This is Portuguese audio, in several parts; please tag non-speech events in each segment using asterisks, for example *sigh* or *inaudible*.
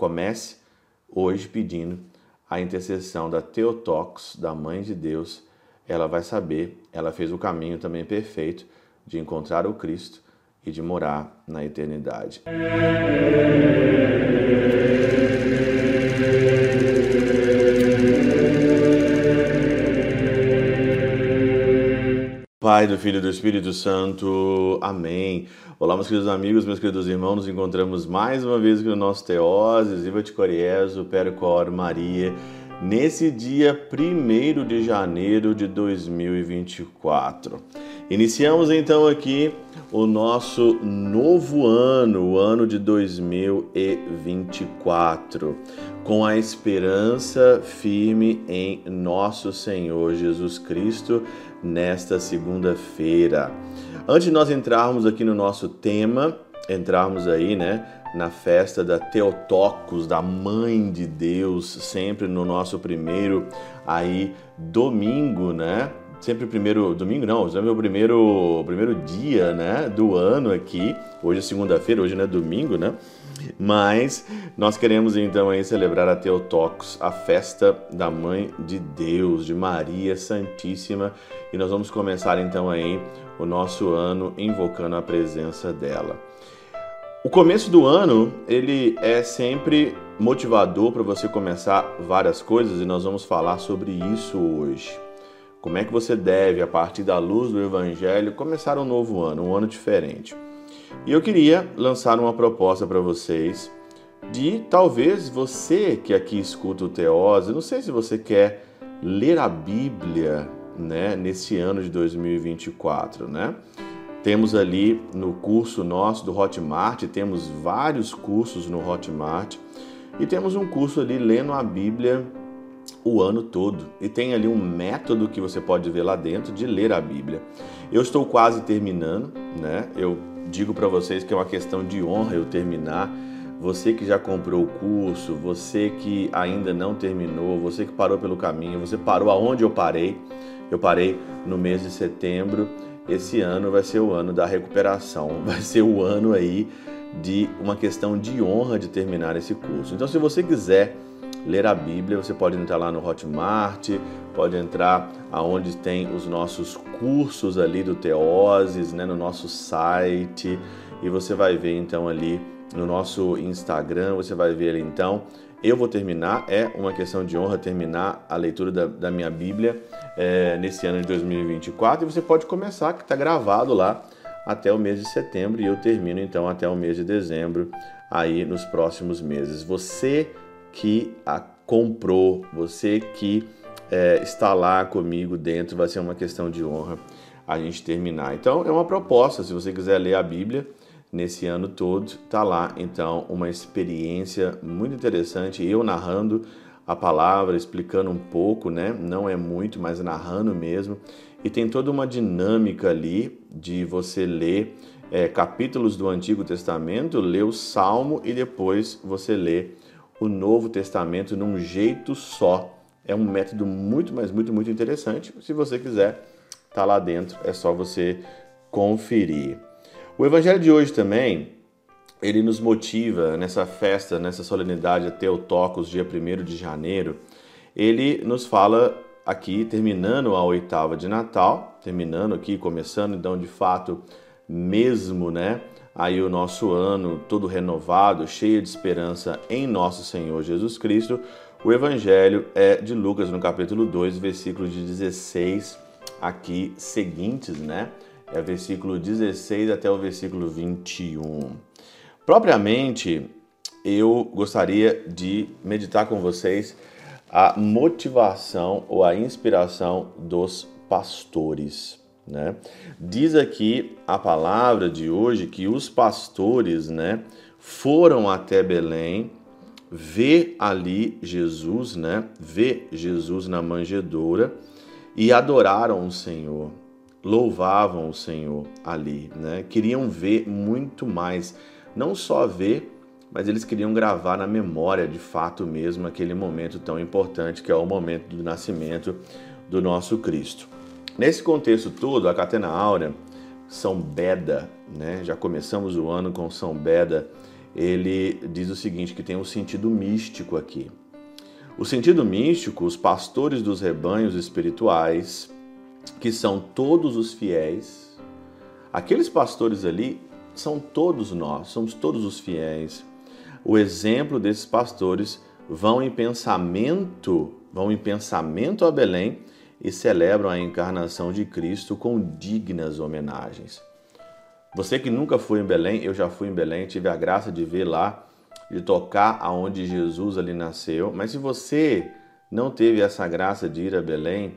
Comece hoje pedindo a intercessão da Teotocos, da Mãe de Deus. Ela vai saber, ela fez o caminho também perfeito de encontrar o Cristo e de morar na eternidade. Pai, do Filho e do Espírito Santo. Amém. Olá, meus queridos amigos, meus queridos irmãos. Nos encontramos mais uma vez aqui no nosso Teoses, Viva de Coriezo, Percor, Maria, nesse dia 1 de janeiro de 2024. Iniciamos então aqui o nosso novo ano, o ano de 2024, com a esperança firme em nosso Senhor Jesus Cristo nesta segunda-feira. Antes de nós entrarmos aqui no nosso tema, entrarmos aí, né, na festa da Teotocos, da Mãe de Deus, sempre no nosso primeiro aí domingo, né? Sempre primeiro domingo, não, sempre o primeiro, primeiro dia, né, do ano aqui. Hoje é segunda-feira, hoje não é domingo, né? Mas nós queremos então aí celebrar a Teotocos, a festa da Mãe de Deus, de Maria Santíssima, e nós vamos começar então aí o nosso ano invocando a presença dela. O começo do ano, ele é sempre motivador para você começar várias coisas e nós vamos falar sobre isso hoje. Como é que você deve, a partir da luz do Evangelho, começar um novo ano, um ano diferente? E eu queria lançar uma proposta para vocês de talvez você que aqui escuta o Teose, não sei se você quer ler a Bíblia, né, nesse ano de 2024, né? Temos ali no curso nosso do Hotmart, temos vários cursos no Hotmart e temos um curso ali lendo a Bíblia o ano todo. E tem ali um método que você pode ver lá dentro de ler a Bíblia. Eu estou quase terminando, né? Eu digo para vocês que é uma questão de honra eu terminar. Você que já comprou o curso, você que ainda não terminou, você que parou pelo caminho, você parou aonde eu parei. Eu parei no mês de setembro. Esse ano vai ser o ano da recuperação, *laughs* vai ser o ano aí de uma questão de honra de terminar esse curso. Então, se você quiser ler a Bíblia, você pode entrar lá no Hotmart, pode entrar aonde tem os nossos cursos ali do Teoses, né, no nosso site, e você vai ver então ali no nosso Instagram, você vai ver ali então. Eu vou terminar, é uma questão de honra terminar a leitura da, da minha Bíblia é, nesse ano de 2024 e você pode começar, que está gravado lá até o mês de setembro e eu termino então até o mês de dezembro aí nos próximos meses. Você que a comprou, você que é, está lá comigo dentro, vai ser uma questão de honra a gente terminar. Então, é uma proposta, se você quiser ler a Bíblia nesse ano todo, está lá então uma experiência muito interessante, eu narrando a palavra, explicando um pouco, né? Não é muito, mas narrando mesmo. E tem toda uma dinâmica ali de você ler é, capítulos do Antigo Testamento, ler o Salmo e depois você ler o Novo Testamento num jeito só. É um método muito, mas muito, muito interessante. Se você quiser, tá lá dentro, é só você conferir. O evangelho de hoje também, ele nos motiva nessa festa, nessa solenidade até o Tocos, dia 1 de janeiro. Ele nos fala aqui, terminando a oitava de Natal, terminando aqui, começando então de fato mesmo, né? aí o nosso ano todo renovado, cheio de esperança em nosso Senhor Jesus Cristo. O evangelho é de Lucas no capítulo 2, versículo de 16 aqui seguintes, né? É versículo 16 até o versículo 21. Propriamente, eu gostaria de meditar com vocês a motivação ou a inspiração dos pastores. Né? Diz aqui a palavra de hoje que os pastores né, foram até Belém ver ali Jesus, né? Ver Jesus na manjedoura e adoraram o Senhor, louvavam o Senhor ali, né? Queriam ver muito mais, não só ver, mas eles queriam gravar na memória, de fato mesmo, aquele momento tão importante que é o momento do nascimento do nosso Cristo. Nesse contexto todo, a Catena Áurea, São Beda, né? já começamos o ano com São Beda, ele diz o seguinte, que tem um sentido místico aqui. O sentido místico, os pastores dos rebanhos espirituais, que são todos os fiéis, aqueles pastores ali são todos nós, somos todos os fiéis. O exemplo desses pastores vão em pensamento, vão em pensamento a Belém e celebram a encarnação de Cristo com dignas homenagens. Você que nunca foi em Belém, eu já fui em Belém, tive a graça de ver lá, de tocar aonde Jesus ali nasceu. Mas se você não teve essa graça de ir a Belém,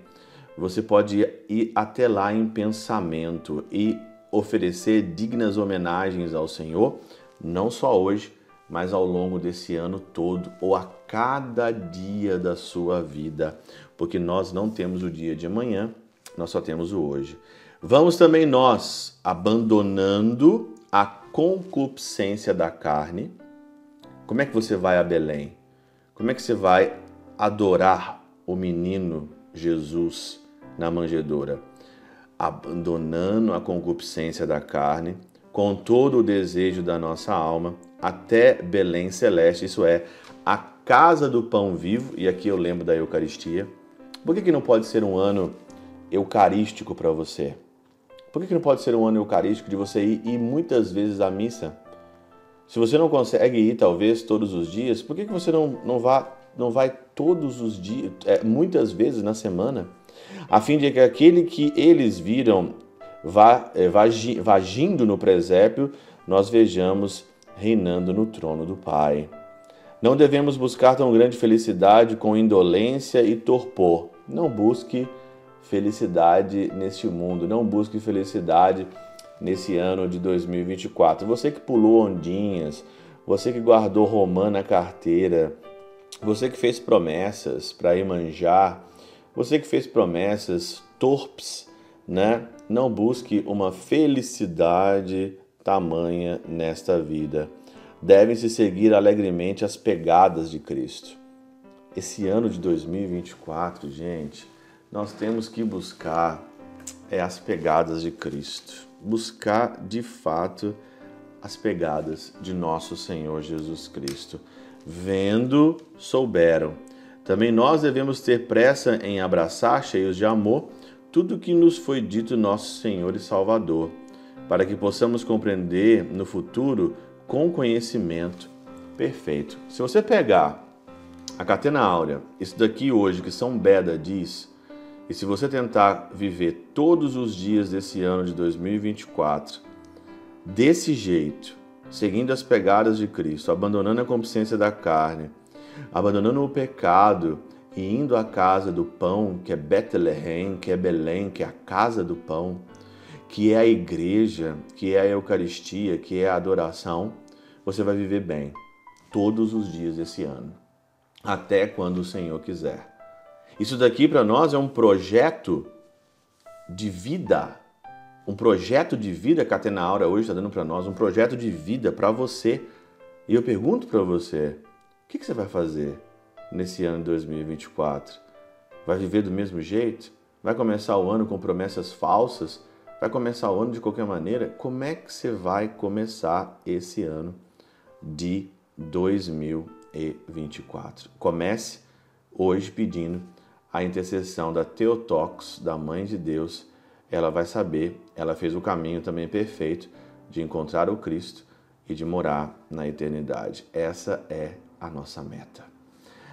você pode ir até lá em pensamento e oferecer dignas homenagens ao Senhor, não só hoje, mas ao longo desse ano todo ou a cada dia da sua vida, porque nós não temos o dia de amanhã, nós só temos o hoje. Vamos também nós abandonando a concupiscência da carne. Como é que você vai a Belém? Como é que você vai adorar o menino Jesus na manjedoura? Abandonando a concupiscência da carne, com todo o desejo da nossa alma, até Belém Celeste, isso é, a casa do pão vivo, e aqui eu lembro da Eucaristia. Por que, que não pode ser um ano eucarístico para você? Por que, que não pode ser um ano eucarístico de você ir, ir muitas vezes à missa? Se você não consegue ir, talvez, todos os dias, por que, que você não, não, vá, não vai todos os dias, é, muitas vezes na semana? A fim de que aquele que eles viram é, vá, vá agindo no presépio, nós vejamos reinando no trono do Pai. Não devemos buscar tão grande felicidade com indolência e torpor. Não busque felicidade neste mundo, não busque felicidade nesse ano de 2024. Você que pulou ondinhas, você que guardou romã na carteira, você que fez promessas para ir manjar, você que fez promessas torpes, né? Não busque uma felicidade tamanha nesta vida. Devem-se seguir alegremente as pegadas de Cristo. Esse ano de 2024, gente, nós temos que buscar é as pegadas de Cristo. Buscar de fato as pegadas de nosso Senhor Jesus Cristo. Vendo, souberam. Também nós devemos ter pressa em abraçar, cheios de amor, tudo que nos foi dito nosso Senhor e Salvador para que possamos compreender no futuro com conhecimento perfeito. Se você pegar a catena áurea, isso daqui hoje que São Beda diz, e se você tentar viver todos os dias desse ano de 2024 desse jeito, seguindo as pegadas de Cristo, abandonando a consciência da carne, abandonando o pecado e indo à casa do pão, que é Bethlehem, que é Belém, que é a casa do pão, que é a igreja, que é a Eucaristia, que é a adoração, você vai viver bem todos os dias desse ano, até quando o Senhor quiser. Isso daqui para nós é um projeto de vida, um projeto de vida que a Aura hoje está dando para nós, um projeto de vida para você. E eu pergunto para você, o que, que você vai fazer nesse ano de 2024? Vai viver do mesmo jeito? Vai começar o ano com promessas falsas? vai começar o ano de qualquer maneira, como é que você vai começar esse ano de 2024? Comece hoje pedindo a intercessão da Teotox, da Mãe de Deus. Ela vai saber, ela fez o caminho também perfeito de encontrar o Cristo e de morar na eternidade. Essa é a nossa meta.